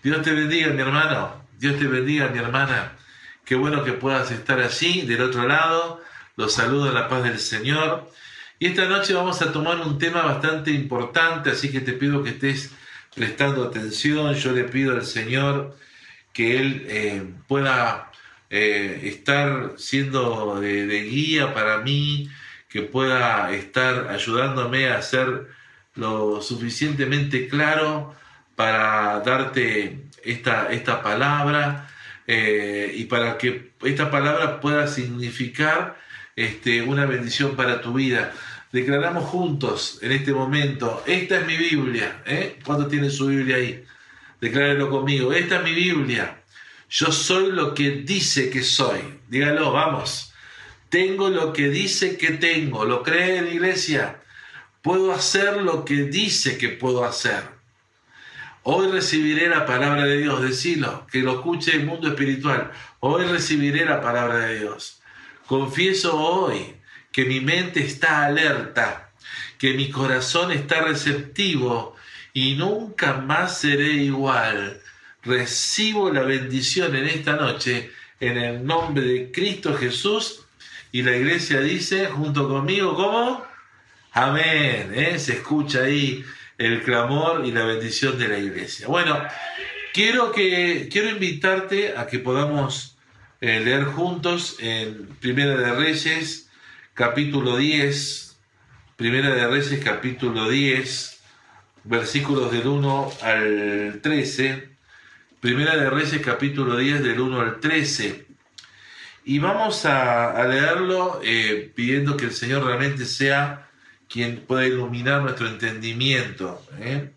Dios te bendiga, mi hermano. Dios te bendiga, mi hermana. Qué bueno que puedas estar allí, del otro lado. Los saludo en la paz del Señor. Y esta noche vamos a tomar un tema bastante importante, así que te pido que estés prestando atención. Yo le pido al Señor que Él eh, pueda eh, estar siendo de, de guía para mí, que pueda estar ayudándome a ser lo suficientemente claro para darte esta, esta palabra eh, y para que esta palabra pueda significar este, una bendición para tu vida. Declaramos juntos en este momento, esta es mi Biblia. ¿eh? ¿Cuánto tiene su Biblia ahí? Declárelo conmigo, esta es mi Biblia. Yo soy lo que dice que soy. Dígalo, vamos. Tengo lo que dice que tengo. ¿Lo cree la iglesia? Puedo hacer lo que dice que puedo hacer. Hoy recibiré la palabra de Dios, decilo, que lo escuche el mundo espiritual. Hoy recibiré la palabra de Dios. Confieso hoy que mi mente está alerta, que mi corazón está receptivo y nunca más seré igual. Recibo la bendición en esta noche en el nombre de Cristo Jesús y la iglesia dice junto conmigo, ¿cómo? Amén. ¿eh? Se escucha ahí el clamor y la bendición de la iglesia. Bueno, quiero, que, quiero invitarte a que podamos eh, leer juntos en Primera de Reyes, capítulo 10, Primera de Reyes, capítulo 10, versículos del 1 al 13, Primera de Reyes, capítulo 10, del 1 al 13. Y vamos a, leerlo eh, pidiendo que el Señor realmente sea quien pueda iluminar nuestro entendimiento. ¿eh?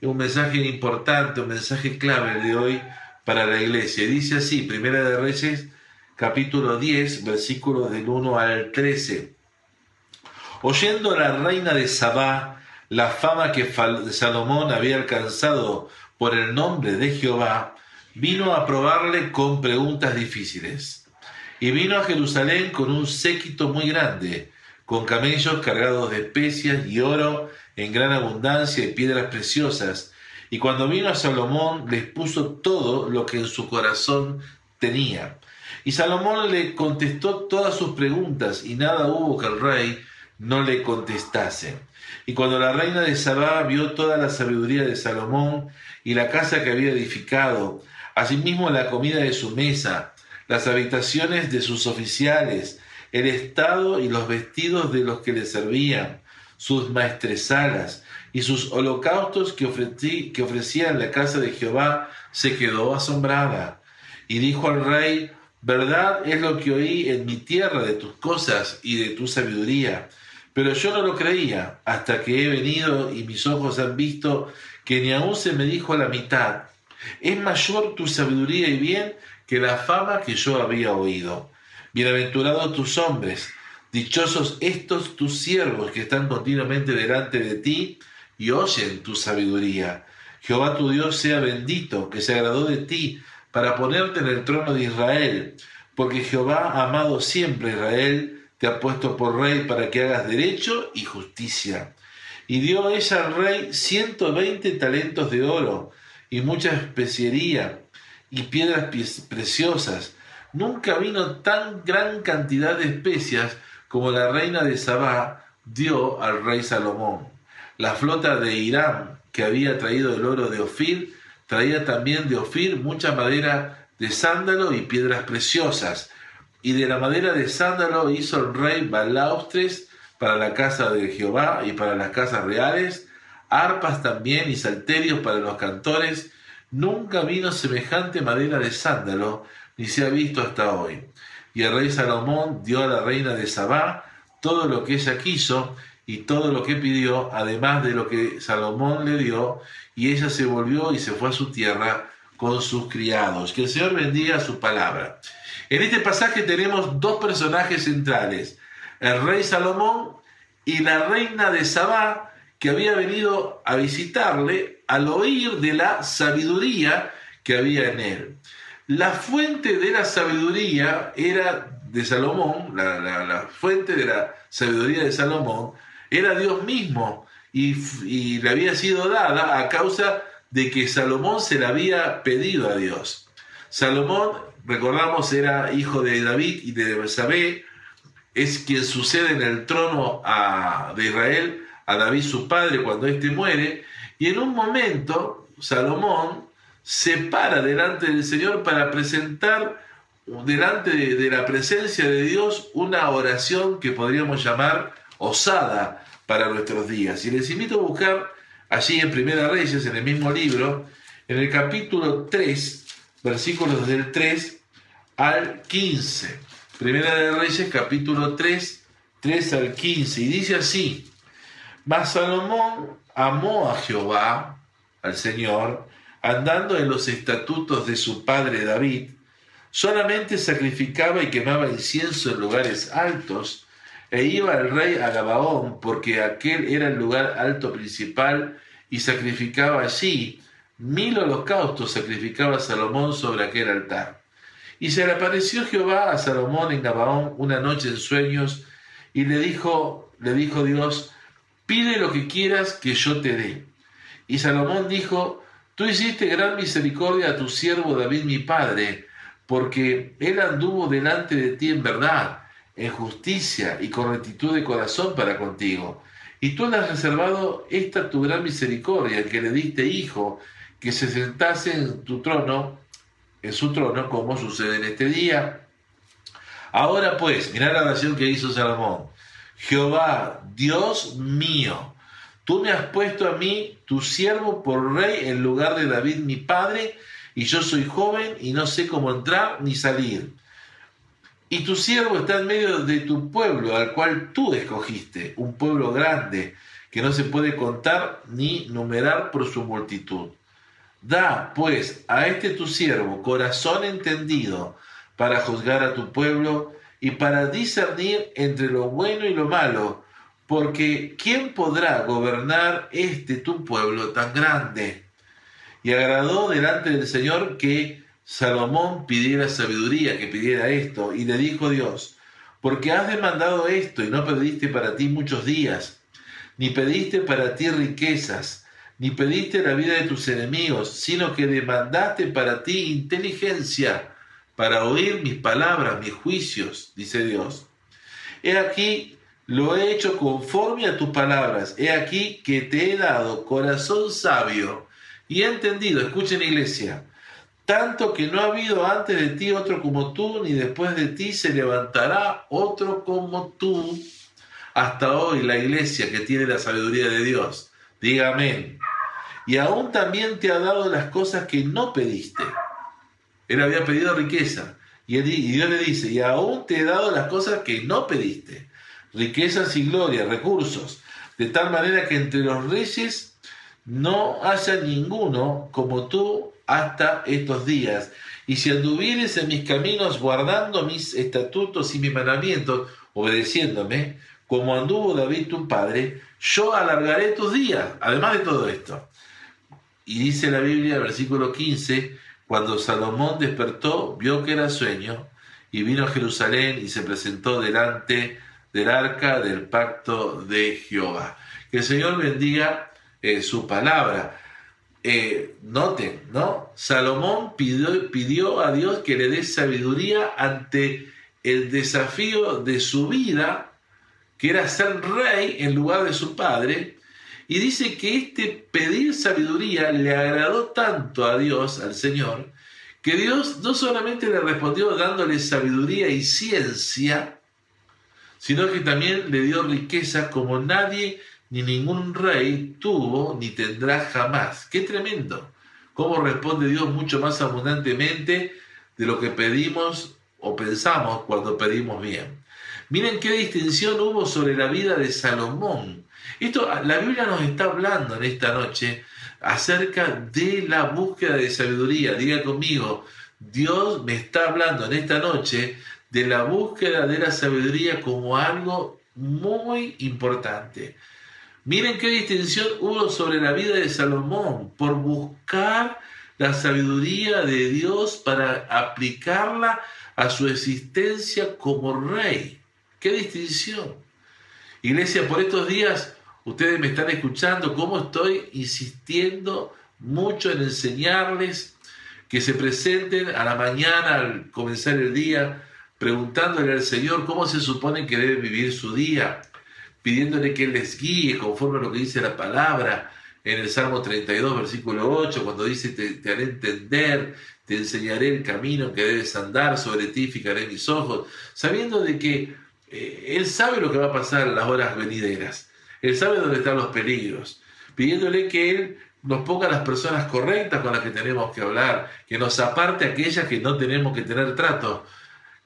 Es un mensaje importante, un mensaje clave de hoy para la iglesia. Dice así, Primera de Reyes, capítulo 10, versículos del 1 al 13. Oyendo la reina de Sabá la fama que Salomón había alcanzado por el nombre de Jehová, vino a probarle con preguntas difíciles. Y vino a Jerusalén con un séquito muy grande con camellos cargados de especias y oro en gran abundancia y piedras preciosas. Y cuando vino a Salomón les puso todo lo que en su corazón tenía. Y Salomón le contestó todas sus preguntas y nada hubo que el rey no le contestase. Y cuando la reina de Sabá vio toda la sabiduría de Salomón y la casa que había edificado, asimismo la comida de su mesa, las habitaciones de sus oficiales, el estado y los vestidos de los que le servían, sus maestresalas y sus holocaustos que, ofrecí, que ofrecía en la casa de Jehová, se quedó asombrada. Y dijo al rey, verdad es lo que oí en mi tierra de tus cosas y de tu sabiduría. Pero yo no lo creía hasta que he venido y mis ojos han visto que ni aún se me dijo la mitad. Es mayor tu sabiduría y bien que la fama que yo había oído. Bienaventurados tus hombres, dichosos estos tus siervos que están continuamente delante de ti y oyen tu sabiduría. Jehová tu Dios sea bendito, que se agradó de ti para ponerte en el trono de Israel, porque Jehová amado siempre Israel, te ha puesto por rey para que hagas derecho y justicia. Y dio ella al rey ciento veinte talentos de oro y mucha especiería y piedras preciosas nunca vino tan gran cantidad de especias como la reina de Sabá dio al rey Salomón. La flota de Irán, que había traído el oro de Ofir, traía también de Ofir mucha madera de sándalo y piedras preciosas. Y de la madera de sándalo hizo el rey balaustres para la casa de Jehová y para las casas reales, arpas también y salterios para los cantores. Nunca vino semejante madera de sándalo, ni se ha visto hasta hoy. Y el rey Salomón dio a la reina de Sabá todo lo que ella quiso y todo lo que pidió, además de lo que Salomón le dio, y ella se volvió y se fue a su tierra con sus criados. Que el Señor bendiga su palabra. En este pasaje tenemos dos personajes centrales, el rey Salomón y la reina de Sabá, que había venido a visitarle al oír de la sabiduría que había en él. La fuente de la sabiduría era de Salomón, la, fuente de la sabiduría de Salomón era Dios mismo y, le había sido dada a causa de que Salomón se le había pedido a Dios. Salomón, recordamos, era hijo de David y de Belsabé, es quien sucede en el trono de Israel a David su padre cuando éste muere, y en un momento Salomón se para delante del Señor para presentar delante de, la presencia de Dios una oración que podríamos llamar osada para nuestros días. Y les invito a buscar allí en Primera Reyes, en el mismo libro, en el capítulo 3, versículos del 3 al 15. Primera de Reyes, capítulo 3, 3 al 15. Y dice así, mas Salomón amó a Jehová, al Señor, andando en los estatutos de su padre David, solamente sacrificaba y quemaba incienso en lugares altos, e iba el rey a Gabaón, porque aquel era el lugar alto principal, y sacrificaba allí mil holocaustos, sacrificaba Salomón sobre aquel altar. Y se le apareció Jehová a Salomón en Gabaón una noche en sueños, y le dijo, le dijo Dios, pide lo que quieras que yo te dé. Y Salomón dijo, tú hiciste gran misericordia a tu siervo David mi padre, porque él anduvo delante de ti en verdad, en justicia y con rectitud de corazón para contigo. Y tú le has reservado esta tu gran misericordia, que le diste hijo, que se sentase en tu trono, en su trono, como sucede en este día. Ahora pues, mira la oración que hizo Salomón. Jehová, Dios mío, tú me has puesto a mí, tu siervo, por rey en lugar de David mi padre, y yo soy joven y no sé cómo entrar ni salir. Y tu siervo está en medio de tu pueblo, al cual tú escogiste, un pueblo grande, que no se puede contar ni numerar por su multitud. Da, pues, a este tu siervo corazón entendido para juzgar a tu pueblo y para discernir entre lo bueno y lo malo, porque ¿quién podrá gobernar este tu pueblo tan grande? Y agradó delante del Señor que Salomón pidiera sabiduría, que pidiera esto, y le dijo Dios, porque has demandado esto y no pediste para ti muchos días, ni pediste para ti riquezas, ni pediste la vida de tus enemigos, sino que demandaste para ti inteligencia para oír mis palabras, mis juicios, dice Dios. He aquí, lo he hecho conforme a tus palabras. He aquí que te he dado corazón sabio y entendido, escuchen iglesia, tanto que no ha habido antes de ti otro como tú, ni después de ti se levantará otro como tú. Hasta hoy la iglesia que tiene la sabiduría de Dios, diga amén. Y aún también te ha dado las cosas que no pediste. Él había pedido riqueza. Y, y Dios le dice, y aún te he dado las cosas que no pediste. Riquezas y gloria, recursos. De tal manera que entre los reyes no haya ninguno como tú hasta estos días. Y si anduvieres en mis caminos guardando mis estatutos y mis mandamientos, obedeciéndome, como anduvo David tu padre, yo alargaré tus días, además de todo esto. Y dice la Biblia, versículo 15, cuando Salomón despertó, vio que era sueño, y vino a Jerusalén y se presentó delante del arca del pacto de Jehová. Que el Señor bendiga eh, su palabra. Eh, noten, ¿no? Salomón pidió, pidió a Dios que le dé sabiduría ante el desafío de su vida, que era ser rey en lugar de su padre, y dice que este pedir sabiduría le agradó tanto a Dios, al Señor, que Dios no solamente le respondió dándole sabiduría y ciencia, sino que también le dio riqueza como nadie ni ningún rey tuvo ni tendrá jamás. ¡Qué tremendo! ¿Cómo responde Dios mucho más abundantemente de lo que pedimos o pensamos cuando pedimos bien? Miren qué distinción hubo sobre la vida de Salomón. Esto, la Biblia nos está hablando en esta noche acerca de la búsqueda de sabiduría. Diga conmigo, Dios me está hablando en esta noche de la búsqueda de la sabiduría como algo muy importante. Miren qué distinción hubo sobre la vida de Salomón por buscar la sabiduría de Dios para aplicarla a su existencia como rey. Qué distinción. Iglesia, por estos días ustedes me están escuchando cómo estoy insistiendo mucho en enseñarles que se presenten a la mañana al comenzar el día preguntándole al Señor cómo se supone que debe vivir su día, pidiéndole que Él les guíe conforme a lo que dice la palabra en el Salmo 32, versículo 8, cuando dice, te, haré entender, te enseñaré el camino que debes andar, sobre ti fijaré mis ojos, sabiendo de que eh, Él sabe lo que va a pasar en las horas venideras, Él sabe dónde están los peligros, pidiéndole que Él nos ponga las personas correctas con las que tenemos que hablar, que nos aparte aquellas que no tenemos que tener trato,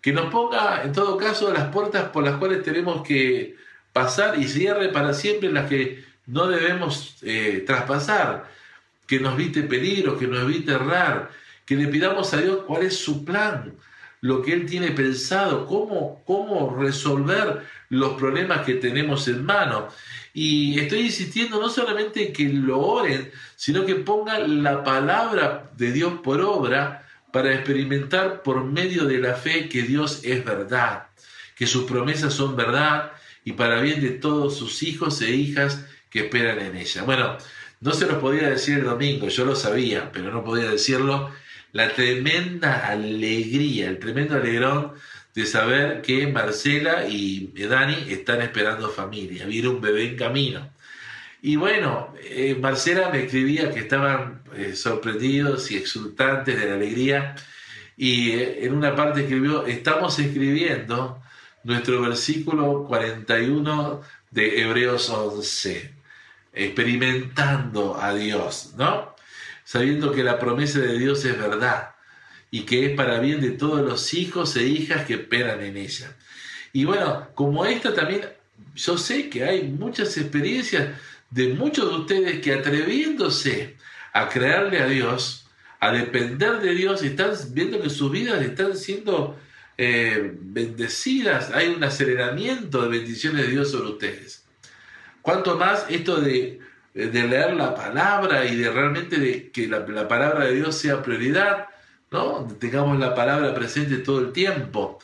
que nos ponga en todo caso las puertas por las cuales tenemos que pasar y cierre para siempre las que no debemos eh, traspasar, que nos evite peligro, que nos evite errar, que le pidamos a Dios cuál es su plan, lo que Él tiene pensado, cómo, cómo resolver los problemas que tenemos en mano. Y estoy insistiendo no solamente que lo oren, sino que pongan la palabra de Dios por obra para experimentar por medio de la fe que Dios es verdad, que sus promesas son verdad y para bien de todos sus hijos e hijas que esperan en ella. Bueno, no se los podía decir el domingo, yo lo sabía, pero no podía decirlo. La tremenda alegría, el tremendo alegrón de saber que Marcela y Dani están esperando familia, viene un bebé en camino. Y bueno, eh, Marcela me escribía que estaban eh, sorprendidos y exultantes de la alegría. Y eh, en una parte escribió, estamos escribiendo nuestro versículo 41 de Hebreos 11, experimentando a Dios, ¿no? Sabiendo que la promesa de Dios es verdad y que es para bien de todos los hijos e hijas que esperan en ella. Y bueno, como esta también, yo sé que hay muchas experiencias de muchos de ustedes que atreviéndose a creerle a Dios, a depender de Dios, están viendo que sus vidas están siendo eh, bendecidas, hay un aceleramiento de bendiciones de Dios sobre ustedes. Cuanto más esto de, leer la palabra y de realmente de que la, palabra de Dios sea prioridad, ¿no? Tengamos la palabra presente todo el tiempo.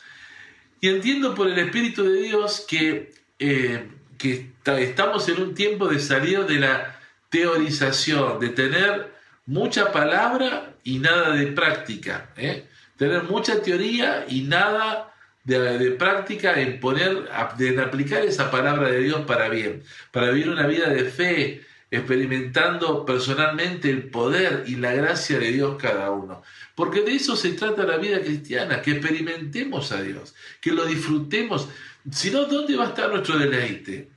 Y entiendo por el Espíritu de Dios que eh, que estamos en un tiempo de salir de la teorización, de tener mucha palabra y nada de práctica. ¿eh? Tener mucha teoría y nada de, práctica en poner, en aplicar esa palabra de Dios para bien, para vivir una vida de fe, experimentando personalmente el poder y la gracia de Dios cada uno. Porque de eso se trata la vida cristiana, que experimentemos a Dios, que lo disfrutemos. Si no, ¿dónde va a estar nuestro deleite?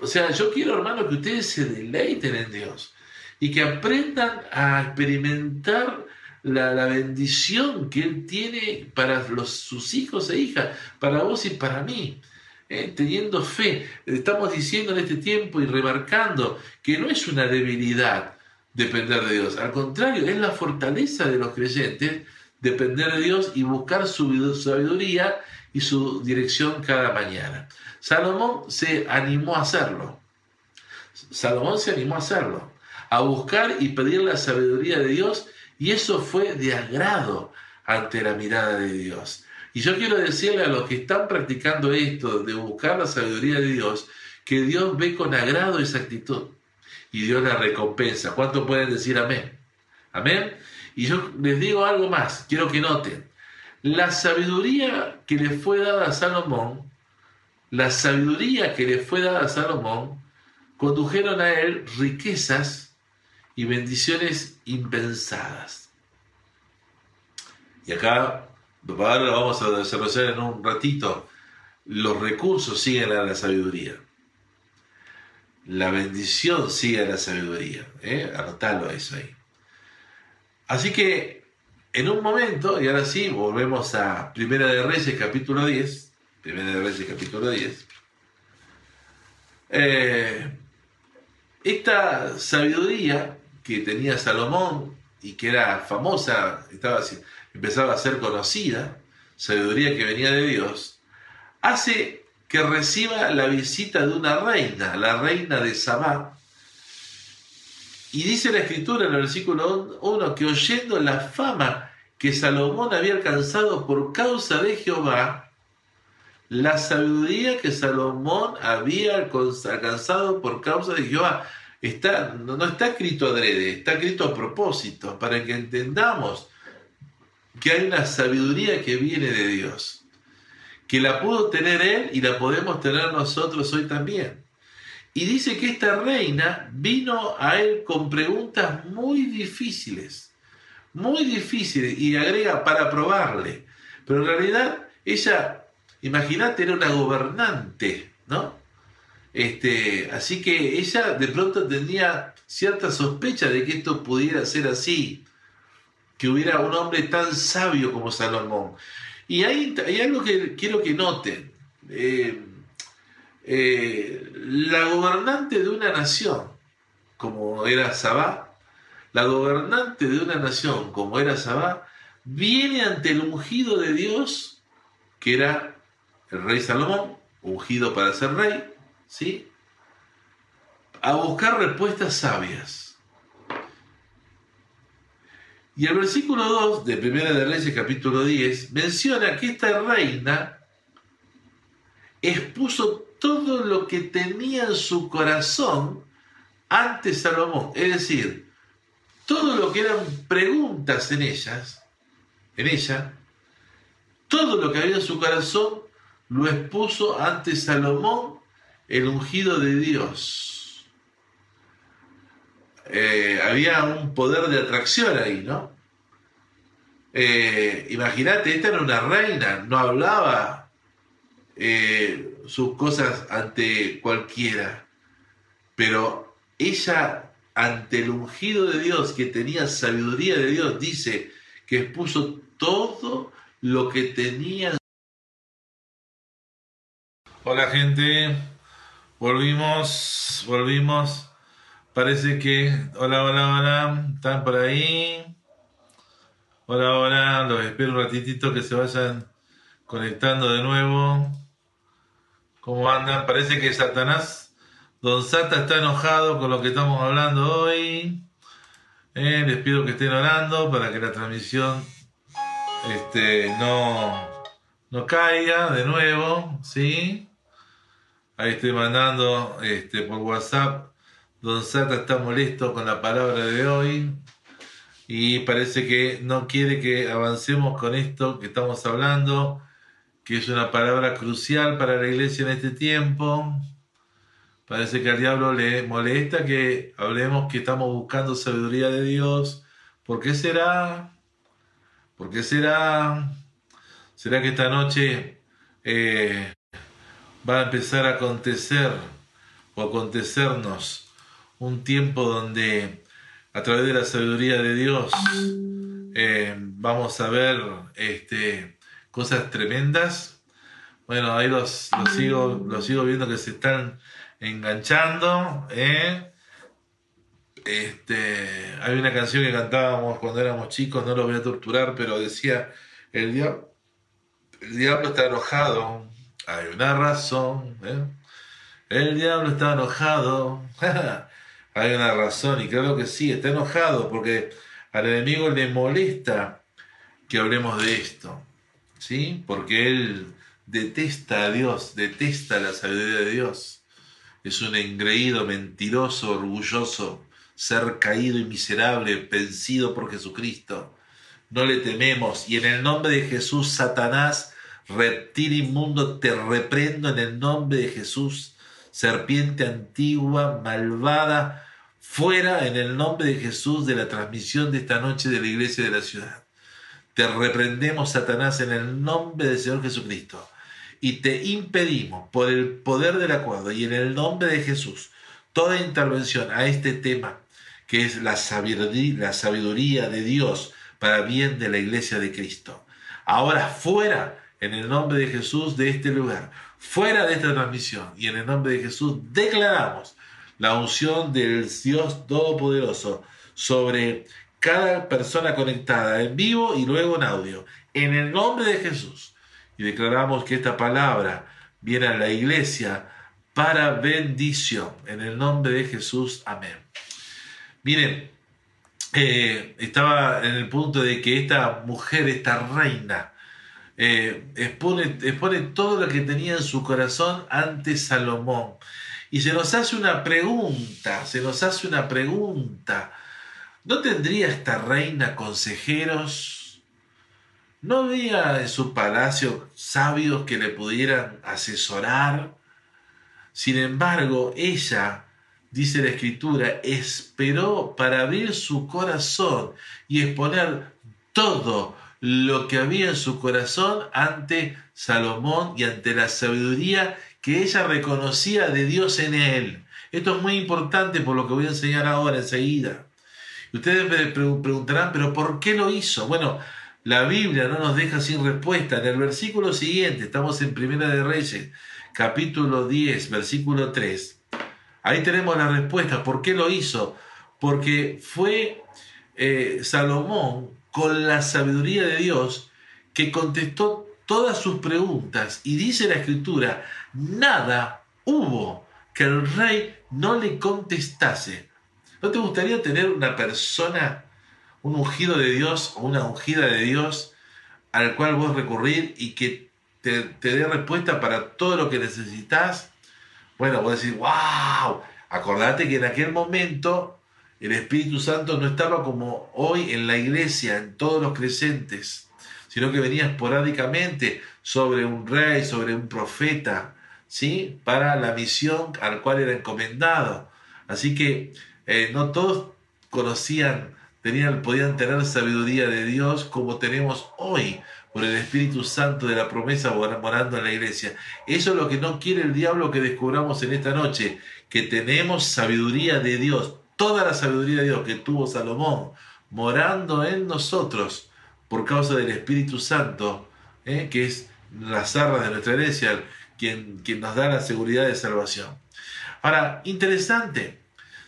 O sea, yo quiero, hermano, que ustedes se deleiten en Dios y que aprendan a experimentar la, bendición que Él tiene para sus hijos e hijas, para vos y para mí. Eh, teniendo fe, estamos diciendo en este tiempo y remarcando que no es una debilidad depender de Dios, al contrario, es la fortaleza de los creyentes depender de Dios y buscar su sabiduría y su dirección cada mañana. Salomón se animó a hacerlo. Salomón se animó a hacerlo, a buscar y pedir la sabiduría de Dios y eso fue de agrado ante la mirada de Dios. Y yo quiero decirle a los que están practicando esto de buscar la sabiduría de Dios, que Dios ve con agrado esa actitud y Dios la recompensa. ¿Cuánto pueden decir amén? Amén. Y yo les digo algo más, quiero que noten. La sabiduría que le fue dada a Salomón la sabiduría que le fue dada a Salomón condujeron a él riquezas y bendiciones impensadas. Y acá, ahora lo vamos a desarrollar en un ratito, los recursos siguen a la sabiduría. La bendición sigue a la sabiduría. ¿eh? Anotalo eso ahí. Así que en un momento, y ahora sí, volvemos a Primera de Reyes capítulo 10, Primera de Reyes capítulo 10. Eh, esta sabiduría que tenía Salomón y que era famosa, estaba, empezaba a ser conocida, sabiduría que venía de Dios, hace que reciba la visita de una reina, la reina de Sabá. Y dice la escritura en el versículo 1 que oyendo la fama que Salomón había alcanzado por causa de Jehová, la sabiduría que Salomón había alcanzado por causa de Jehová. está, no, está escrito adrede, está escrito a propósito, para que entendamos que hay una sabiduría que viene de Dios, que la pudo tener Él y la podemos tener nosotros hoy también. Y dice que esta reina vino a Él con preguntas muy difíciles, muy difíciles, y agrega para probarle. Pero en realidad ella, imagínate, era una gobernante, ¿no? Este, así que ella de pronto tenía cierta sospecha de que esto pudiera ser así, que hubiera un hombre tan sabio como Salomón. Y hay, hay algo que quiero que noten. Eh, eh, la gobernante de una nación, como era Sabá, la gobernante de una nación, como era Sabá, viene ante el ungido de Dios, que era el rey Salomón, ungido para ser rey, ¿sí? A buscar respuestas sabias. Y el versículo 2 de Primera de Reyes, capítulo 10, menciona que esta reina expuso todo lo que tenía en su corazón ante Salomón. Es decir, todo lo que eran preguntas en ellas, en ella, todo lo que había en su corazón lo expuso ante Salomón el ungido de Dios. Eh, había un poder de atracción ahí, ¿no? Eh, imagínate, esta era una reina, no hablaba eh, sus cosas ante cualquiera, pero ella ante el ungido de Dios, que tenía sabiduría de Dios, dice que expuso todo lo que tenía. Hola gente, Volvimos, volvimos. Parece que. Hola, hola, hola. ¿Están por ahí? Hola, hola. Los espero un ratitito que se vayan conectando de nuevo. ¿Cómo andan? Parece que Satanás, Don Sata está enojado con lo que estamos hablando hoy. Eh, les pido que estén orando para que la transmisión este, no, no caiga de nuevo, ¿sí? Ahí estoy mandando este, por WhatsApp. Don Sata está molesto con la palabra de hoy y parece que no quiere que avancemos con esto que estamos hablando, que es una palabra crucial para la iglesia en este tiempo. Parece que al diablo le molesta que hablemos que estamos buscando sabiduría de Dios. ¿Por qué será? ¿Por qué será? ¿Será que esta noche eh, va a empezar a acontecer o acontecernos un tiempo donde a través de la sabiduría de Dios eh, vamos a ver este, cosas tremendas. Bueno, ahí los, sigo, los sigo viendo que se están enganchando. ¿eh? Este, hay una canción que cantábamos cuando éramos chicos, no lo voy a torturar, pero decía, el el diablo está enojado hay una razón. ¿eh? El diablo está enojado. Hay una razón y creo que sí, está enojado porque al enemigo le molesta que hablemos de esto. ¿Sí? Porque él detesta a Dios, detesta la sabiduría de Dios. Es un engreído, mentiroso, orgulloso, ser caído y miserable, vencido por Jesucristo. No le tememos y en el nombre de Jesús, Satanás, reptil inmundo, te reprendo en el nombre de Jesús, serpiente antigua, malvada, fuera en el nombre de Jesús de la transmisión de esta noche de la iglesia de la ciudad. Te reprendemos, Satanás, en el nombre del Señor Jesucristo y te impedimos, por el poder del acuerdo y en el nombre de Jesús, toda intervención a este tema, que es la sabiduría, la sabiduría de Dios para bien de la iglesia de Cristo. Ahora fuera en el nombre de Jesús de este lugar, fuera de esta transmisión, y en el nombre de Jesús declaramos la unción del Dios Todopoderoso sobre cada persona conectada en vivo y luego en audio, en el nombre de Jesús. Y declaramos que esta palabra viene a la iglesia para bendición. En el nombre de Jesús. Amén. Miren, eh, estaba en el punto de que esta mujer, esta reina, eh, expone, todo lo que tenía en su corazón ante Salomón. Y se nos hace una pregunta, se nos hace una pregunta. ¿No tendría esta reina consejeros? ¿No había en su palacio sabios que le pudieran asesorar? Sin embargo, ella, dice la escritura, esperó para abrir su corazón y exponer todo lo que había en su corazón ante Salomón y ante la sabiduría que ella reconocía de Dios en él. Esto es muy importante por lo que voy a enseñar ahora enseguida. ustedes me preguntarán, pero ¿por qué lo hizo? Bueno, la Biblia no nos deja sin respuesta. En el versículo siguiente, estamos en Primera de Reyes, capítulo 10, versículo 3. Ahí tenemos la respuesta. ¿Por qué lo hizo? Porque fue eh, Salomón con la sabiduría de Dios que contestó todas sus preguntas y dice la escritura, nada hubo que el rey no le contestase. ¿No te gustaría tener una persona, un ungido de Dios o una ungida de Dios al cual vos recurrir y que te, dé respuesta para todo lo que necesitas? Bueno, vos decís, wow, acordate que en aquel momento el Espíritu Santo no estaba como hoy en la iglesia, en todos los creyentes, sino que venía esporádicamente sobre un rey, sobre un profeta, ¿sí? Para la misión al cual era encomendado. Así que eh, no todos conocían, tenían, podían tener sabiduría de Dios como tenemos hoy por el Espíritu Santo de la promesa morando en la iglesia. Eso es lo que no quiere el diablo que descubramos en esta noche, que tenemos sabiduría de Dios toda la sabiduría de Dios que tuvo Salomón morando en nosotros por causa del Espíritu Santo, ¿eh? que es las arras de nuestra herencia, quien, quien nos da la seguridad de salvación. Ahora, interesante,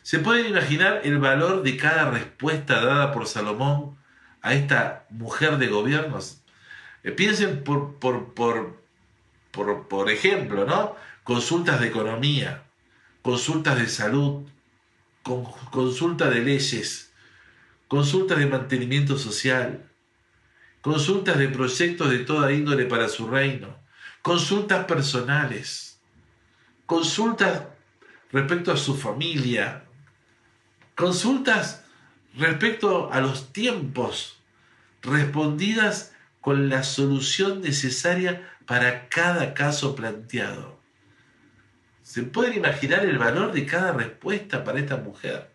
¿se pueden imaginar el valor de cada respuesta dada por Salomón a esta mujer de gobiernos? Eh, piensen por, por, por, por, por ejemplo, ¿no? Consultas de economía, consultas de salud, consulta de leyes, consultas de mantenimiento social, consultas de proyectos de toda índole para su reino, consultas personales, consultas respecto a su familia, consultas respecto a los tiempos, respondidas con la solución necesaria para cada caso planteado. ¿Se pueden imaginar el valor de cada respuesta para esta mujer?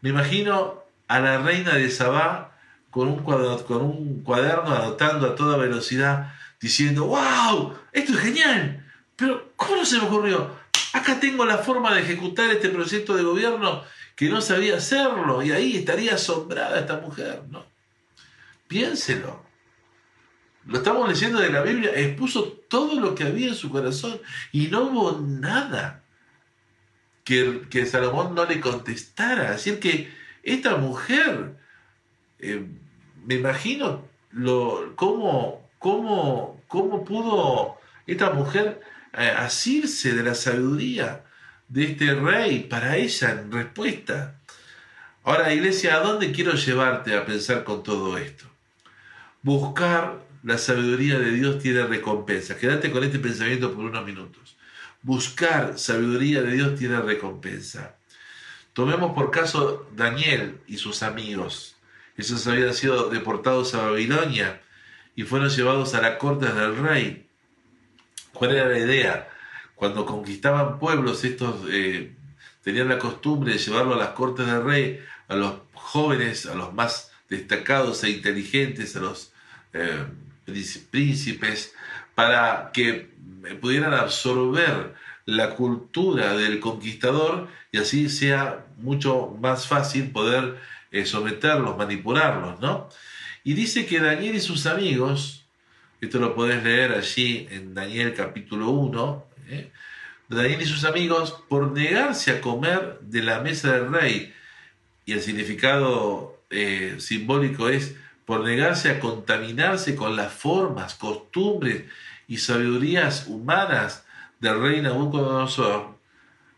Me imagino a la reina de Sabá con un, cuaderno, con un cuaderno anotando a toda velocidad, diciendo, wow, esto es genial, pero ¿cómo se me ocurrió? Acá tengo la forma de ejecutar este proyecto de gobierno que no sabía hacerlo y ahí estaría asombrada esta mujer, ¿no? Piénselo lo estamos leyendo de la Biblia, expuso todo lo que había en su corazón y no hubo nada que, que Salomón no le contestara. Así que esta mujer, eh, me imagino lo, cómo, cómo, cómo pudo esta mujer eh, asirse de la sabiduría de este rey para ella en respuesta. Ahora, iglesia, ¿a dónde quiero llevarte a pensar con todo esto? Buscar la sabiduría de Dios tiene recompensa. Quédate con este pensamiento por unos minutos. Buscar sabiduría de Dios tiene recompensa. Tomemos por caso Daniel y sus amigos. Esos habían sido deportados a Babilonia y fueron llevados a la corte del rey. ¿Cuál era la idea? Cuando conquistaban pueblos, estos eh, tenían la costumbre de llevarlo a las cortes del rey, a los jóvenes, a los más destacados e inteligentes, a los eh, príncipes, para que pudieran absorber la cultura del conquistador y así sea mucho más fácil poder eh, someterlos, manipularlos, ¿no? Y dice que Daniel y sus amigos, esto lo podés leer allí en Daniel capítulo 1, ¿eh? Daniel y sus amigos, por negarse a comer de la mesa del rey, y el significado eh, simbólico es por negarse a contaminarse con las formas, costumbres y sabidurías humanas del rey Nabucodonosor,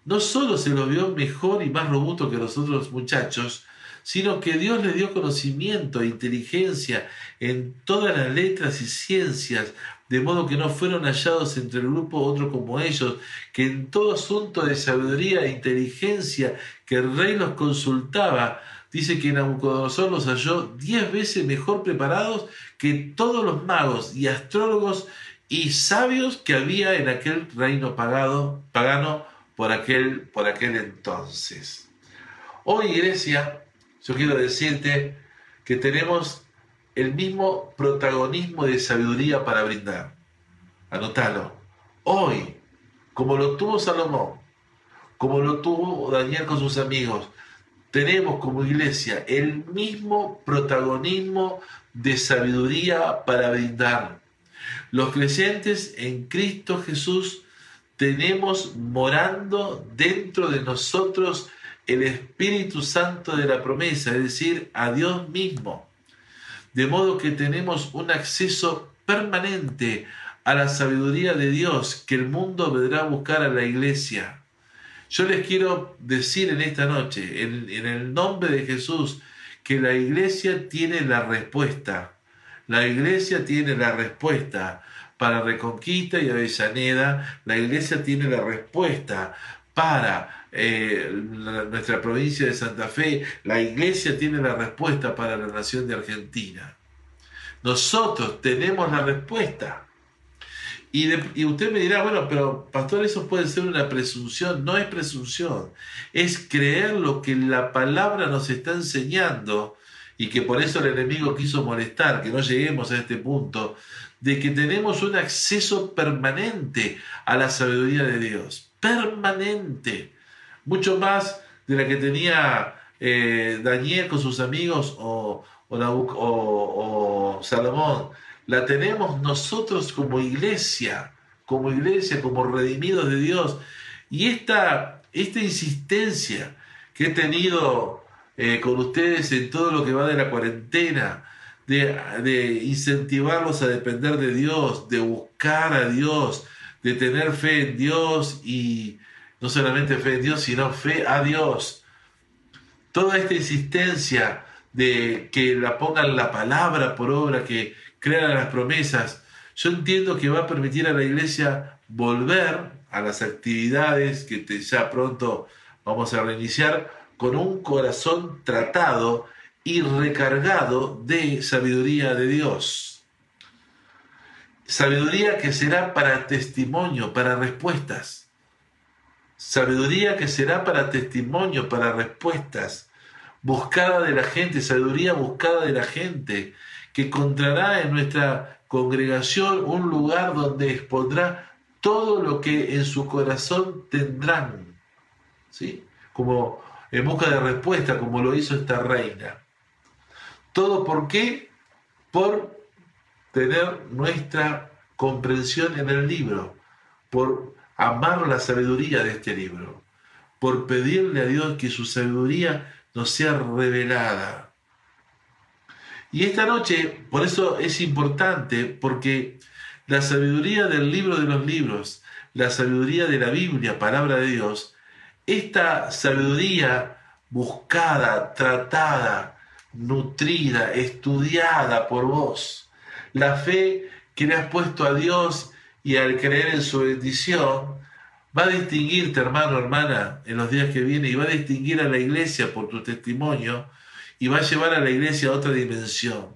no solo se lo vio mejor y más robusto que los otros muchachos, sino que Dios les dio conocimiento e inteligencia en todas las letras y ciencias, de modo que no fueron hallados entre el grupo otro como ellos, que en todo asunto de sabiduría e inteligencia que el rey los consultaba, dice que Nabucodonosor los halló diez veces mejor preparados que todos los magos y astrólogos y sabios que había en aquel reino pagado, pagano por aquel, por aquel entonces. Hoy, iglesia, yo quiero decirte que tenemos el mismo protagonismo de sabiduría para brindar. Anótalo. Hoy, como lo tuvo Salomón, como lo tuvo Daniel con sus amigos, tenemos como iglesia el mismo protagonismo de sabiduría para brindar. Los creyentes en Cristo Jesús tenemos morando dentro de nosotros el Espíritu Santo de la promesa, es decir, a Dios mismo. De modo que tenemos un acceso permanente a la sabiduría de Dios que el mundo vendrá a buscar a la iglesia. Yo les quiero decir en esta noche, en, el nombre de Jesús, que la iglesia tiene la respuesta. La iglesia tiene la respuesta para Reconquista y Avellaneda. La iglesia tiene la respuesta para eh, nuestra provincia de Santa Fe. La iglesia tiene la respuesta para la nación de Argentina. Nosotros tenemos la respuesta. Y, usted me dirá, bueno, pero pastor, eso puede ser una presunción. No es presunción, es creer lo que la palabra nos está enseñando y que por eso el enemigo quiso molestar, que no lleguemos a este punto, de que tenemos un acceso permanente a la sabiduría de Dios. Permanente. Mucho más de la que tenía eh, Daniel con sus amigos o, o, Salomón. La tenemos nosotros como iglesia, como iglesia, como redimidos de Dios. Y esta, esta insistencia que he tenido eh, con ustedes en todo lo que va de la cuarentena, de, de, incentivarlos a depender de Dios, de buscar a Dios, de tener fe en Dios y no solamente fe en Dios, sino fe a Dios. Toda esta insistencia de que la pongan la palabra por obra, que crean las promesas, yo entiendo que va a permitir a la iglesia volver a las actividades que ya pronto vamos a reiniciar con un corazón tratado y recargado de sabiduría de Dios. Sabiduría que será para testimonio, para respuestas. Sabiduría que será para testimonio, para respuestas. Buscada de la gente, sabiduría buscada de la gente, que encontrará en nuestra congregación un lugar donde expondrá todo lo que en su corazón tendrán. ¿Sí? Como en busca de respuesta, como lo hizo esta reina. ¿Todo por qué? Por tener nuestra comprensión en el libro, por amar la sabiduría de este libro, por pedirle a Dios que su sabiduría nos sea revelada. Y esta noche, por eso es importante, porque la sabiduría del libro de los libros, la sabiduría de la Biblia, palabra de Dios, esta sabiduría buscada, tratada, nutrida, estudiada por vos, la fe que le has puesto a Dios y al creer en su bendición, va a distinguirte, hermano, hermana, en los días que vienen y va a distinguir a la iglesia por tu testimonio y va a llevar a la iglesia a otra dimensión.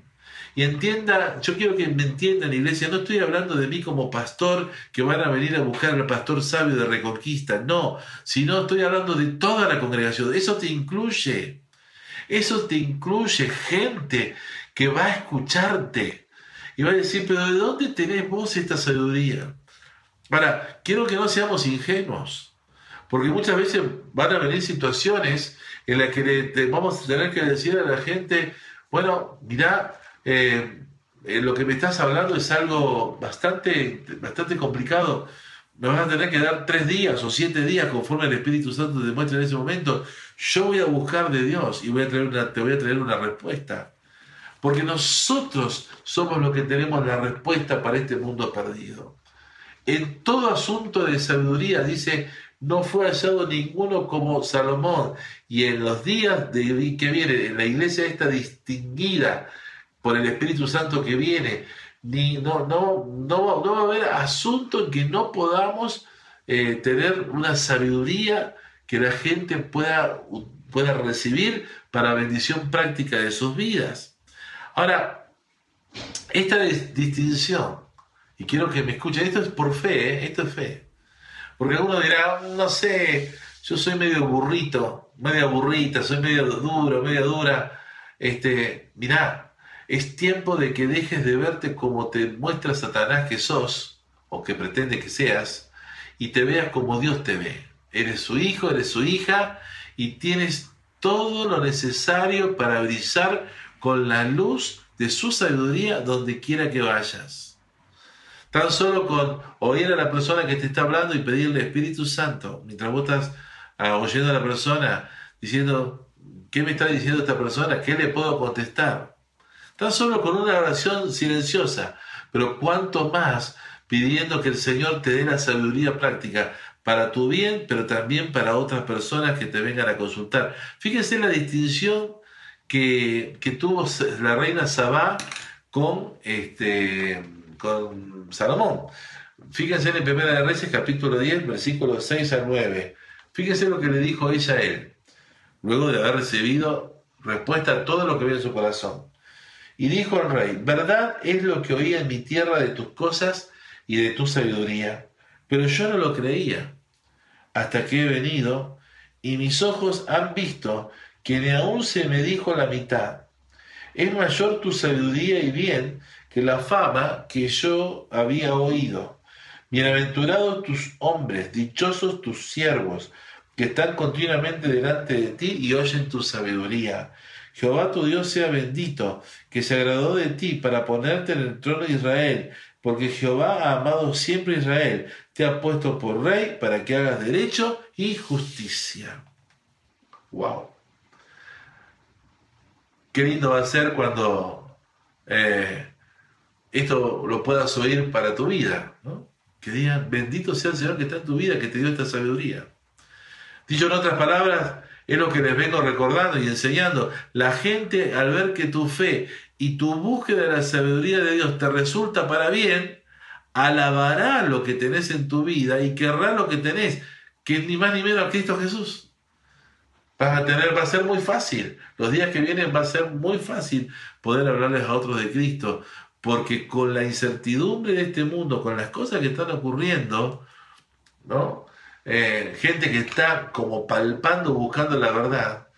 Y entienda, yo quiero que me entiendan, iglesia, no estoy hablando de mí como pastor que van a venir a buscar al pastor sabio de Reconquista, no, sino estoy hablando de toda la congregación. Eso te incluye, eso te incluye gente que va a escucharte y va a decir, pero ¿de dónde tenés vos esta sabiduría? Ahora, quiero que no seamos ingenuos, porque muchas veces van a venir situaciones en las que vamos a tener que decir a la gente, bueno, mira, eh, eh, lo que me estás hablando es algo bastante, bastante complicado. Me vas a tener que dar tres días o siete días conforme el Espíritu Santo te muestre en ese momento. Yo voy a buscar de Dios y voy a traer una, te voy a traer una respuesta. Porque nosotros somos los que tenemos la respuesta para este mundo perdido. En todo asunto de sabiduría dice, no fue hallado ninguno como Salomón. Y en los días de, que viene, en la iglesia esta distinguida por el Espíritu Santo que viene, ni, no, no, no, no va a haber asunto en que no podamos eh, tener una sabiduría que la gente pueda, pueda recibir para bendición práctica de sus vidas. Ahora, esta distinción, y quiero que me escuchen, esto es por fe, ¿eh? esto es fe. Porque uno dirá, no sé, yo soy medio burrito, medio burrita, soy medio duro, medio dura. Este, mirá, es tiempo de que dejes de verte como te muestra Satanás que sos, o que pretende que seas, y te veas como Dios te ve. Eres su hijo, eres su hija, y tienes todo lo necesario para brillar con la luz de su sabiduría donde quiera que vayas. Tan solo con oír a la persona que te está hablando y pedirle Espíritu Santo, mientras vos estás ah, oyendo a la persona, diciendo, ¿qué me está diciendo esta persona? ¿Qué le puedo contestar? Tan solo con una oración silenciosa, pero cuanto más pidiendo que el Señor te dé la sabiduría práctica para tu bien, pero también para otras personas que te vengan a consultar. Fíjense la distinción que, que tuvo la reina Sabá con este con Salomón. Fíjense en Primera de Reyes, capítulo 10, versículos 6 al 9. Fíjense lo que le dijo ella a luego de haber recibido respuesta a todo lo que había en su corazón. Y dijo al rey, verdad es lo que oía en mi tierra de tus cosas y de tu sabiduría, pero yo no lo creía, hasta que he venido y mis ojos han visto que ni aún se me dijo la mitad. Es mayor tu sabiduría y bien la fama que yo había oído. Bienaventurados tus hombres, dichosos tus siervos, que están continuamente delante de ti y oyen tu sabiduría. Jehová tu Dios sea bendito, que se agradó de ti para ponerte en el trono de Israel, porque Jehová ha amado siempre a Israel, te ha puesto por rey para que hagas derecho y justicia. Wow. Qué lindo va a ser cuando eh, esto lo puedas oír para tu vida, ¿no? Que digan, bendito sea el Señor que está en tu vida, que te dio esta sabiduría. Dicho en otras palabras, es lo que les vengo recordando y enseñando. La gente al ver que tu fe y tu búsqueda de la sabiduría de Dios te resulta para bien, alabará lo que tenés en tu vida y querrá lo que tenés, que ni más ni menos a Cristo Jesús. Vas tener, va a ser muy fácil. Los días que vienen va a ser muy fácil poder hablarles a otros de Cristo, porque con la incertidumbre de este mundo, con las cosas que están ocurriendo, ¿no? Eh, gente que está como palpando, buscando la verdad,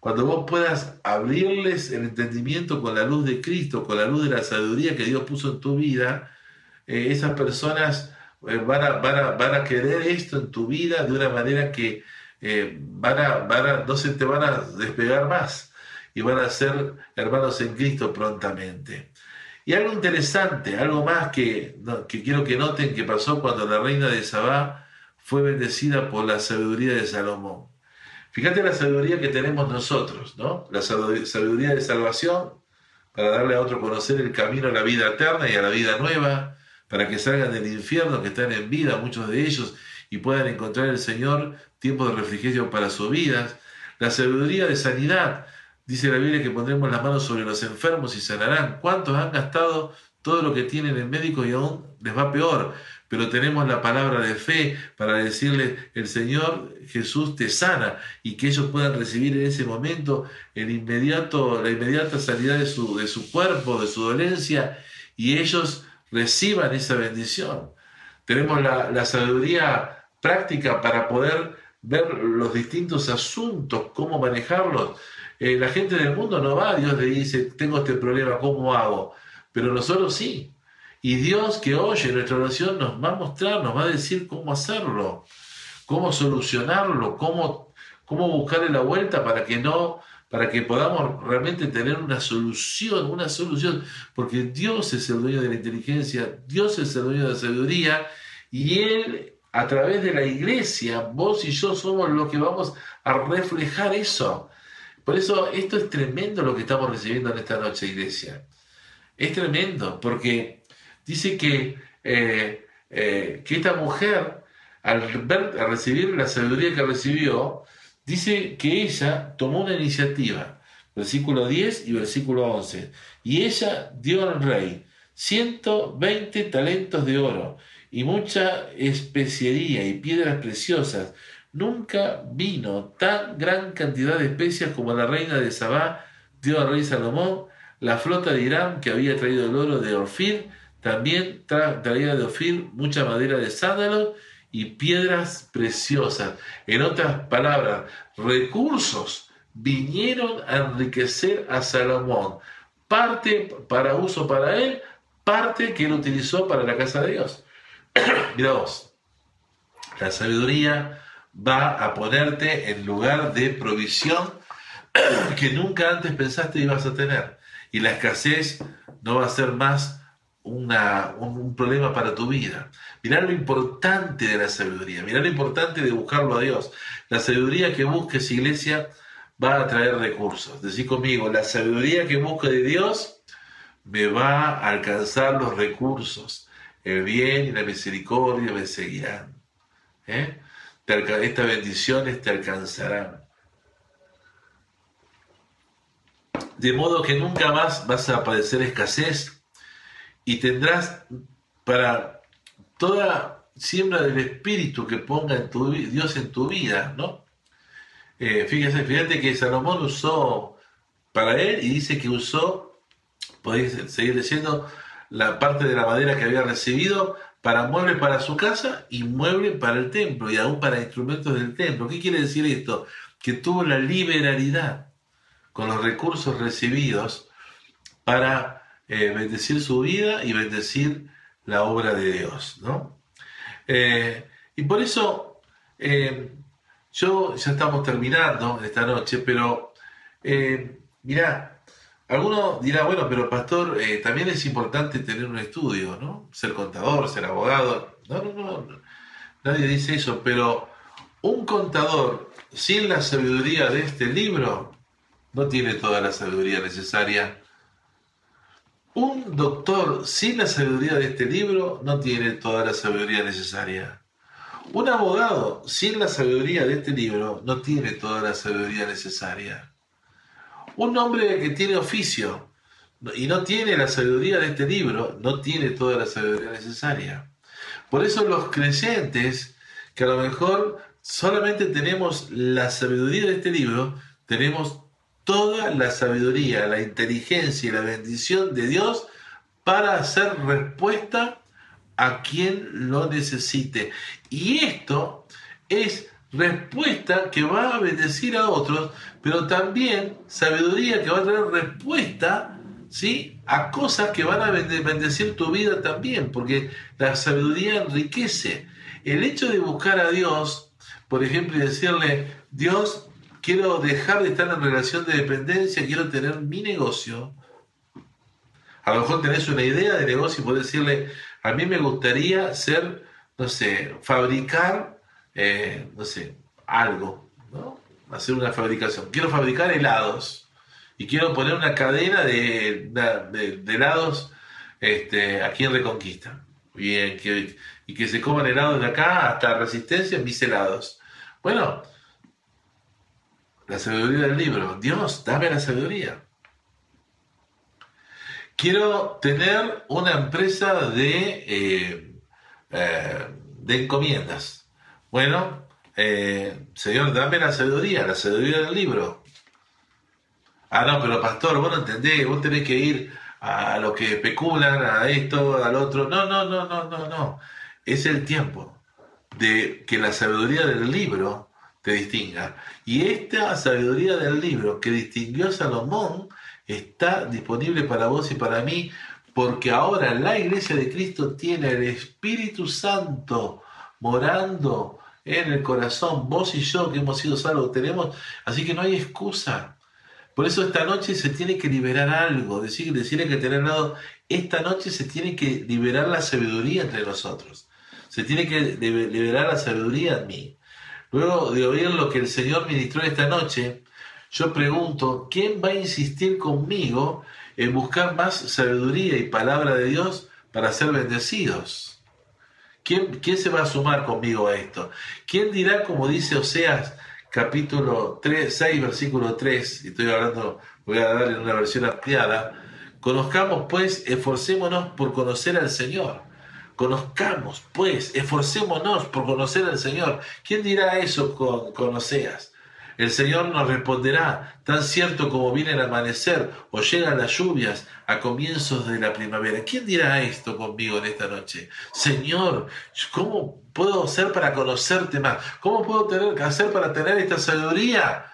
cuando vos puedas abrirles el entendimiento con la luz de Cristo, con la luz de la sabiduría que Dios puso en tu vida, eh, esas personas eh, van, a, van, a, querer esto en tu vida de una manera que van, a, van a, no se te van a despegar más y van a ser hermanos en Cristo prontamente. Y algo interesante, algo más que, que quiero que noten que pasó cuando la reina de Sabá fue bendecida por la sabiduría de Salomón. Fíjate la sabiduría que tenemos nosotros, ¿no? La sabiduría de salvación para darle a otro conocer el camino a la vida eterna y a la vida nueva, para que salgan del infierno, que están en vida, muchos de ellos, y puedan encontrar el Señor tiempo de refrigerio para sus vidas. La sabiduría de sanidad Dice la Biblia que pondremos las manos sobre los enfermos y sanarán. ¿Cuántos han gastado todo lo que tienen en médico y aún les va peor? Pero tenemos la palabra de fe para decirle, el Señor Jesús te sana y que ellos puedan recibir en ese momento el inmediato, la inmediata sanidad de su, de su cuerpo, de su dolencia, y ellos reciban esa bendición. Tenemos la, la sabiduría práctica para poder ver los distintos asuntos, cómo manejarlos eh, la gente del mundo no va, Dios le dice, tengo este problema, ¿cómo hago? Pero nosotros sí. Y Dios que oye nuestra oración nos va a mostrar, nos va a decir cómo hacerlo, cómo solucionarlo, cómo, cómo buscarle la vuelta para que no, para que podamos realmente tener una solución, una solución, porque Dios es el dueño de la inteligencia, Dios es el dueño de la sabiduría, y Él, a través de la iglesia, vos y yo somos los que vamos a reflejar eso. Por eso esto es tremendo lo que estamos recibiendo en esta noche, iglesia. Es tremendo, porque dice que, eh, eh, que esta mujer al, ver, al recibir la sabiduría que recibió, dice que ella tomó una iniciativa, versículo 10 y versículo 11, y ella dio al rey 120 talentos de oro y mucha especiería y piedras preciosas. Nunca vino tan gran cantidad de especias como la reina de Sabá dio al rey Salomón. La flota de Irán que había traído el oro de Orfir también traía de Ofir mucha madera de sándalo y piedras preciosas. En otras palabras, recursos vinieron a enriquecer a Salomón. Parte para uso para él, parte que él utilizó para la casa de Dios. Mira la sabiduría va a ponerte en lugar de provisión que nunca antes pensaste ibas a tener. Y la escasez no va a ser más un, problema para tu vida. Mirá lo importante de la sabiduría, mirá lo importante de buscarlo a Dios. La sabiduría que busques, iglesia, va a traer recursos. Decí conmigo, la sabiduría que busco de Dios me va a alcanzar los recursos. El bien y la misericordia me seguirán. ¿eh? Estas bendiciones te alcanzarán. De modo que nunca más vas a padecer escasez, y tendrás para toda siembra del espíritu que ponga en tu, Dios en tu vida, ¿no? Eh, fíjese, fíjate que Salomón usó para él y dice que usó, podéis seguir diciendo, la parte de la madera que había recibido para muebles para su casa y muebles para el templo y aún para instrumentos del templo. ¿Qué quiere decir esto? Que tuvo la liberalidad con los recursos recibidos para eh, bendecir su vida y bendecir la obra de Dios, ¿no? Eh, y por eso, eh, yo ya estamos terminando esta noche, pero mirá, alguno dirá, bueno, pero pastor, también es importante tener un estudio, ¿no? Ser contador, ser abogado. No, no, no, nadie dice eso, pero un contador sin la sabiduría de este libro no tiene toda la sabiduría necesaria un doctor sin la sabiduría de este libro no tiene toda la sabiduría necesaria. Un abogado sin la sabiduría de este libro no tiene toda la sabiduría necesaria. Un hombre que tiene oficio y no tiene la sabiduría de este libro no tiene toda la sabiduría necesaria. Por eso los creyentes que a lo mejor solamente tenemos la sabiduría de este libro, tenemos toda la sabiduría, la inteligencia y la bendición de Dios para hacer respuesta a quien lo necesite. Y esto es respuesta que va a bendecir a otros, pero también sabiduría que va a traer respuesta ¿sí? a cosas que van a bendecir tu vida también, porque la sabiduría enriquece. El hecho de buscar a Dios, por ejemplo, y decirle, Dios, quiero dejar de estar en relación de dependencia, quiero tener mi negocio. A lo mejor tenés una idea de negocio y podés decirle, a mí me gustaría ser, no sé, fabricar, eh, no sé, algo, ¿no? Hacer una fabricación. Quiero fabricar helados y quiero poner una cadena de, helados este, aquí en Reconquista. Y, que, y que se coman helados de acá hasta resistencia en mis helados. Bueno, la sabiduría del libro. Dios, dame la sabiduría. Quiero tener una empresa de, eh, eh, de encomiendas. Bueno, eh, Señor, dame la sabiduría, la sabiduría del libro. Ah, no, pero pastor, vos no entendés, vos tenés que ir a lo que especulan, a esto, al otro. No, no, no, no, no, no. Es el tiempo de que la sabiduría del libro te distinga. Y esta sabiduría del libro que distinguió Salomón está disponible para vos y para mí, porque ahora la iglesia de Cristo tiene el Espíritu Santo morando en el corazón. Vos y yo que hemos sido salvos tenemos, así que no hay excusa. Por eso esta noche se tiene que liberar algo, decir, decirle que tener lado, esta noche se tiene que liberar la sabiduría entre nosotros. Se tiene que liberar la sabiduría en mí. Luego de oír lo que el Señor ministró esta noche, yo pregunto, ¿quién va a insistir conmigo en buscar más sabiduría y palabra de Dios para ser bendecidos? ¿Quién, ¿Quién se va a sumar conmigo a esto? ¿Quién dirá, como dice Oseas, capítulo 3, 6, versículo 3, y estoy hablando, voy a darle una versión ampliada, conozcamos pues, esforcémonos por conocer al Señor. Conozcamos, pues, esforcémonos por conocer al Señor. ¿Quién dirá eso con, con Oseas? El Señor nos responderá, tan cierto como viene el amanecer o llegan las lluvias a comienzos de la primavera. ¿Quién dirá esto conmigo en esta noche? Señor, ¿cómo puedo hacer para conocerte más? ¿Cómo puedo tener, hacer para tener esta sabiduría?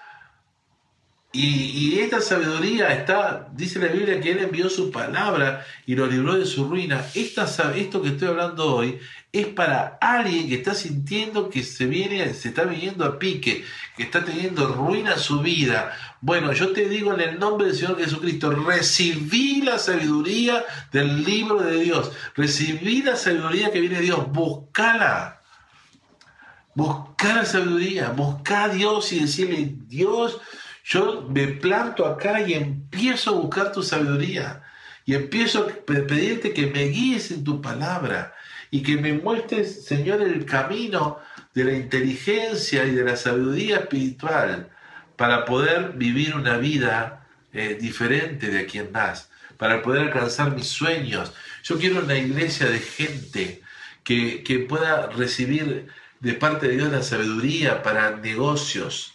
Y, esta sabiduría está, dice la Biblia, que Él envió su palabra y lo libró de su ruina. Esta, esto que estoy hablando hoy es para alguien que está sintiendo que se viene, se está viniendo a pique, que está teniendo ruina su vida. Bueno, yo te digo en el nombre del Señor Jesucristo, recibí la sabiduría del libro de Dios, recibí la sabiduría que viene de Dios, buscala. Busca la sabiduría, busca a Dios y decirle, Dios, yo me planto acá y empiezo a buscar tu sabiduría. Y empiezo a pedirte que me guíes en tu palabra y que me muestres, Señor, el camino de la inteligencia y de la sabiduría espiritual para poder vivir una vida eh, diferente de aquí en más, para poder alcanzar mis sueños. Yo quiero una iglesia de gente que, que pueda recibir de parte de Dios la sabiduría para negocios,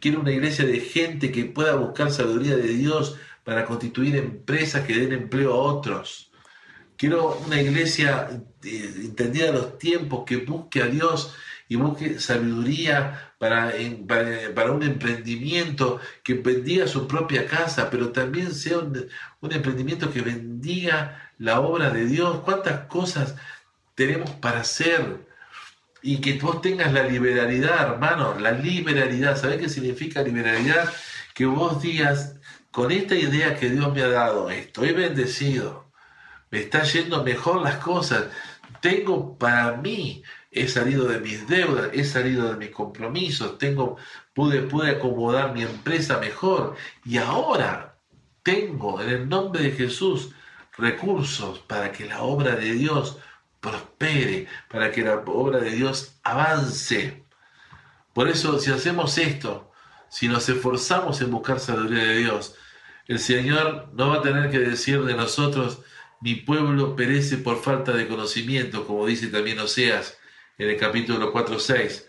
Quiero una iglesia de gente que pueda buscar sabiduría de Dios para constituir empresas que den empleo a otros. Quiero una iglesia eh, entendida de los tiempos que busque a Dios y busque sabiduría para, para, un emprendimiento que bendiga su propia casa, pero también sea un, un emprendimiento que bendiga la obra de Dios. ¿Cuántas cosas tenemos para hacer? Y que vos tengas la liberalidad, hermano, la liberalidad. ¿Sabés qué significa liberalidad? Que vos digas, con esta idea que Dios me ha dado, estoy bendecido, me está yendo mejor las cosas, tengo para mí, he salido de mis deudas, he salido de mis compromisos, tengo, pude, pude acomodar mi empresa mejor y ahora tengo en el nombre de Jesús recursos para que la obra de Dios prospere, para que la obra de Dios avance. Por eso, si hacemos esto, si nos esforzamos en buscar sabiduría de Dios, el Señor no va a tener que decir de nosotros, mi pueblo perece por falta de conocimiento, como dice también Oseas en el capítulo 4.6,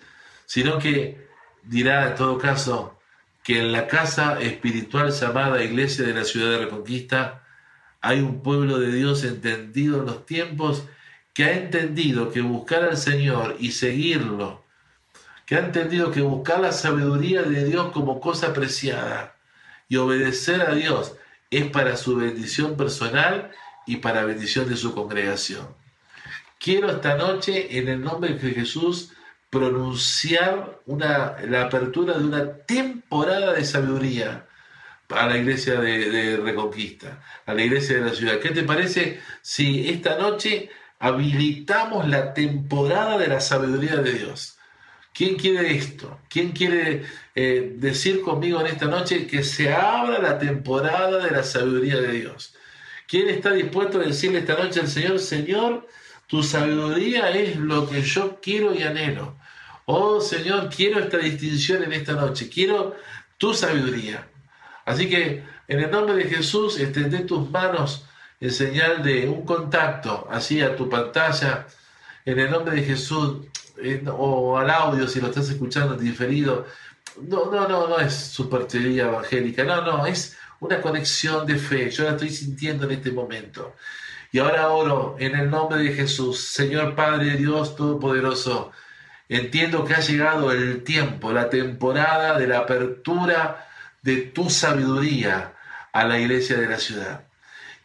sino que dirá en todo caso que en la casa espiritual llamada Iglesia de la Ciudad de Reconquista hay un pueblo de Dios entendido en los tiempos que ha entendido que buscar al Señor y seguirlo, que ha entendido que buscar la sabiduría de Dios como cosa preciada y obedecer a Dios es para su bendición personal y para bendición de su congregación. Quiero esta noche, en el nombre de Jesús, pronunciar una, la apertura de una temporada de sabiduría a la iglesia de, de Reconquista, a la iglesia de la ciudad. ¿Qué te parece si esta noche habilitamos la temporada de la sabiduría de Dios. ¿Quién quiere esto? ¿Quién quiere eh, decir conmigo en esta noche que se abra la temporada de la sabiduría de Dios? ¿Quién está dispuesto a decirle esta noche al Señor, Señor, tu sabiduría es lo que yo quiero y anhelo? Oh Señor, quiero esta distinción en esta noche, quiero tu sabiduría. Así que en el nombre de Jesús, extendé tus manos en señal de un contacto, así a tu pantalla, en el nombre de Jesús, o al audio si lo estás escuchando diferido. No, no, no, no es superchería evangélica, no, no, es una conexión de fe. Yo la estoy sintiendo en este momento. Y ahora oro en el nombre de Jesús, Señor Padre Dios Todopoderoso. Entiendo que ha llegado el tiempo, la temporada de la apertura de tu sabiduría a la iglesia de la ciudad.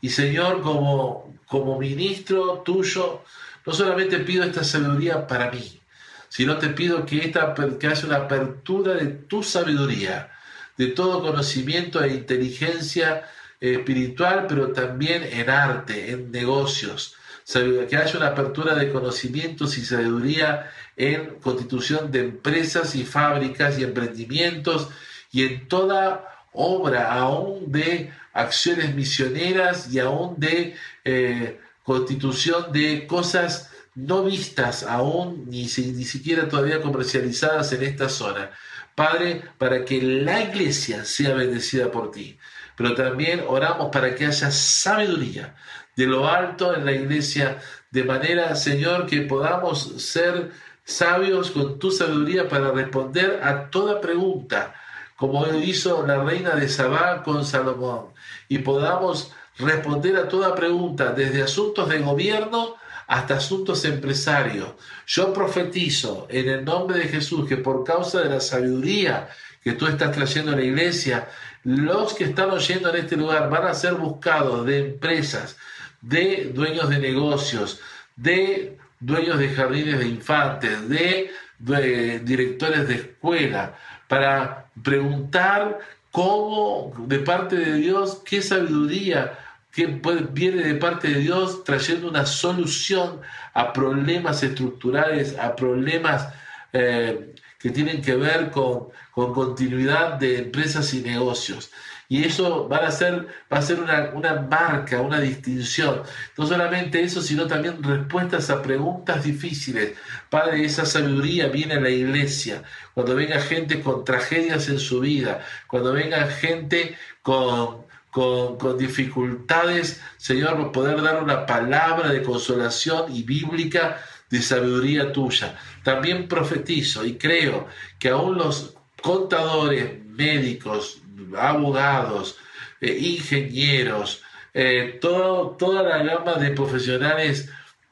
Y Señor, como, como ministro tuyo, no solamente pido esta sabiduría para mí, sino te pido que, esta, que haya una apertura de tu sabiduría, de todo conocimiento e inteligencia espiritual, pero también en arte, en negocios. Que haya una apertura de conocimientos y sabiduría en constitución de empresas y fábricas y emprendimientos y en toda obra aún de acciones misioneras y aún de eh, constitución de cosas no vistas aún, ni, ni siquiera todavía comercializadas en esta zona. Padre, para que la iglesia sea bendecida por ti. Pero también oramos para que haya sabiduría de lo alto en la iglesia, de manera, Señor, que podamos ser sabios con tu sabiduría para responder a toda pregunta, como hizo la reina de Sabá con Salomón, y podamos responder a toda pregunta, desde asuntos de gobierno hasta asuntos empresarios. Yo profetizo en el nombre de Jesús que por causa de la sabiduría que tú estás trayendo a la iglesia, los que están oyendo en este lugar van a ser buscados de empresas, de dueños de negocios, de dueños de jardines de infantes, de, directores de escuela, para preguntar cómo de parte de Dios, qué sabiduría que viene de parte de Dios trayendo una solución a problemas estructurales, a problemas eh, que tienen que ver con, con continuidad de empresas y negocios. Y eso va a ser, va a ser una, una, marca, una distinción. No solamente eso, sino también respuestas a preguntas difíciles. Padre, esa sabiduría viene a la iglesia. Cuando venga gente con tragedias en su vida, cuando venga gente con, con, con, dificultades, Señor, poder dar una palabra de consolación y bíblica de sabiduría tuya. También profetizo y creo que aún los contadores, médicos, abogados, eh, ingenieros, eh, toda la gama de profesionales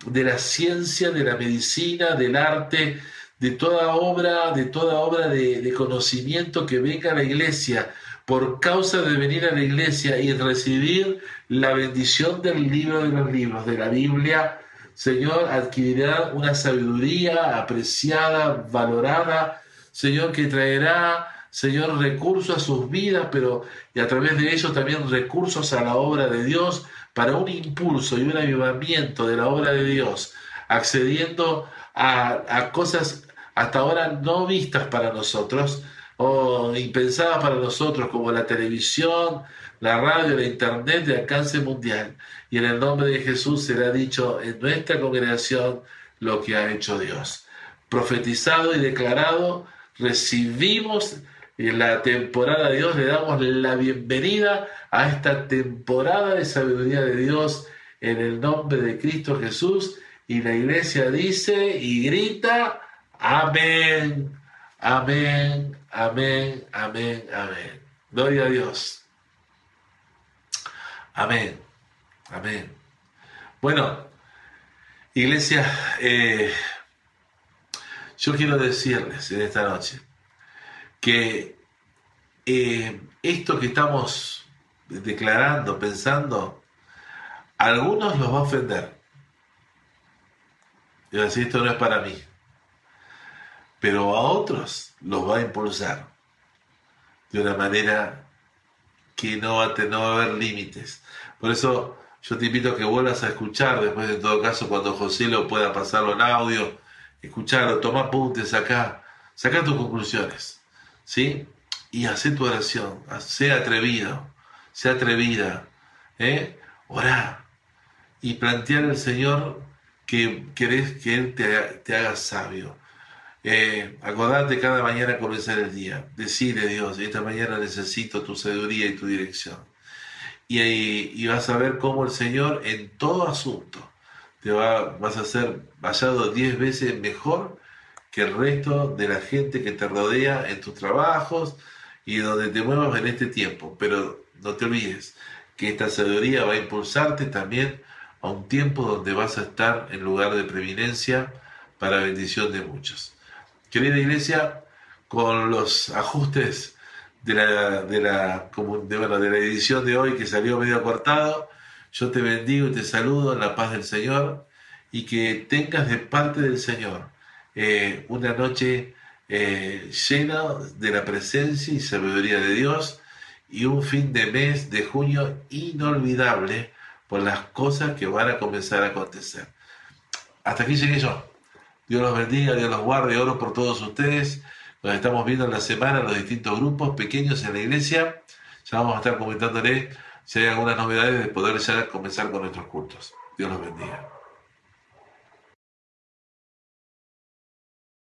de la ciencia, de la medicina, del arte, de toda obra, de toda obra de, de conocimiento que venga a la iglesia. Por causa de venir a la iglesia y recibir la bendición del libro de los libros, de la Biblia, Señor, adquirirá una sabiduría apreciada, valorada, Señor, que traerá Señor, recursos a sus vidas, pero y a través de ellos también recursos a la obra de Dios para un impulso y un avivamiento de la obra de Dios, accediendo a, a cosas hasta ahora no vistas para nosotros o impensadas para nosotros, como la televisión, la radio, la internet de alcance mundial. Y en el nombre de Jesús será dicho en nuestra congregación lo que ha hecho Dios. Profetizado y declarado, recibimos en la temporada de Dios le damos la bienvenida a esta temporada de sabiduría de Dios en el nombre de Cristo Jesús. Y la iglesia dice y grita, amén, amén, amén, amén, amén. Gloria a Dios. Amén, amén. Bueno, iglesia, eh, yo quiero decirles en esta noche, que eh, esto que estamos declarando, pensando, a algunos los va a ofender. Y decir, esto no es para mí. Pero a otros los va a impulsar de una manera que no va a, tener, no va a haber límites. Por eso yo te invito a que vuelvas a escuchar, después en todo caso cuando José lo pueda pasarlo en audio, escucharlo, toma apuntes acá, saca tus conclusiones. ¿Sí? Y hace tu oración, sea atrevido, sea atrevida, ¿eh? Orá y plantear al Señor que querés que Él te, haga sabio. Eh, acordate cada mañana comenzar el día, decirle Dios, esta mañana necesito tu sabiduría y tu dirección. Y, y vas a ver cómo el Señor en todo asunto te va, vas a ser vallado diez veces mejor que el resto de la gente que te rodea en tus trabajos y donde te muevas en este tiempo. Pero no te olvides que esta sabiduría va a impulsarte también a un tiempo donde vas a estar en lugar de preeminencia para bendición de muchos. Querida iglesia, con los ajustes de la, de la, de, de la edición de hoy que salió medio cortado, yo te bendigo y te saludo en la paz del Señor y que tengas de parte del Señor eh, una noche eh, llena de la presencia y sabiduría de Dios y un fin de mes de junio inolvidable por las cosas que van a comenzar a acontecer. Hasta aquí llegué yo. Dios los bendiga, Dios los guarde, oro por todos ustedes. Nos estamos viendo en la semana los distintos grupos pequeños en la iglesia. Ya vamos a estar comentándole si hay algunas novedades de poder ya comenzar con nuestros cultos. Dios los bendiga.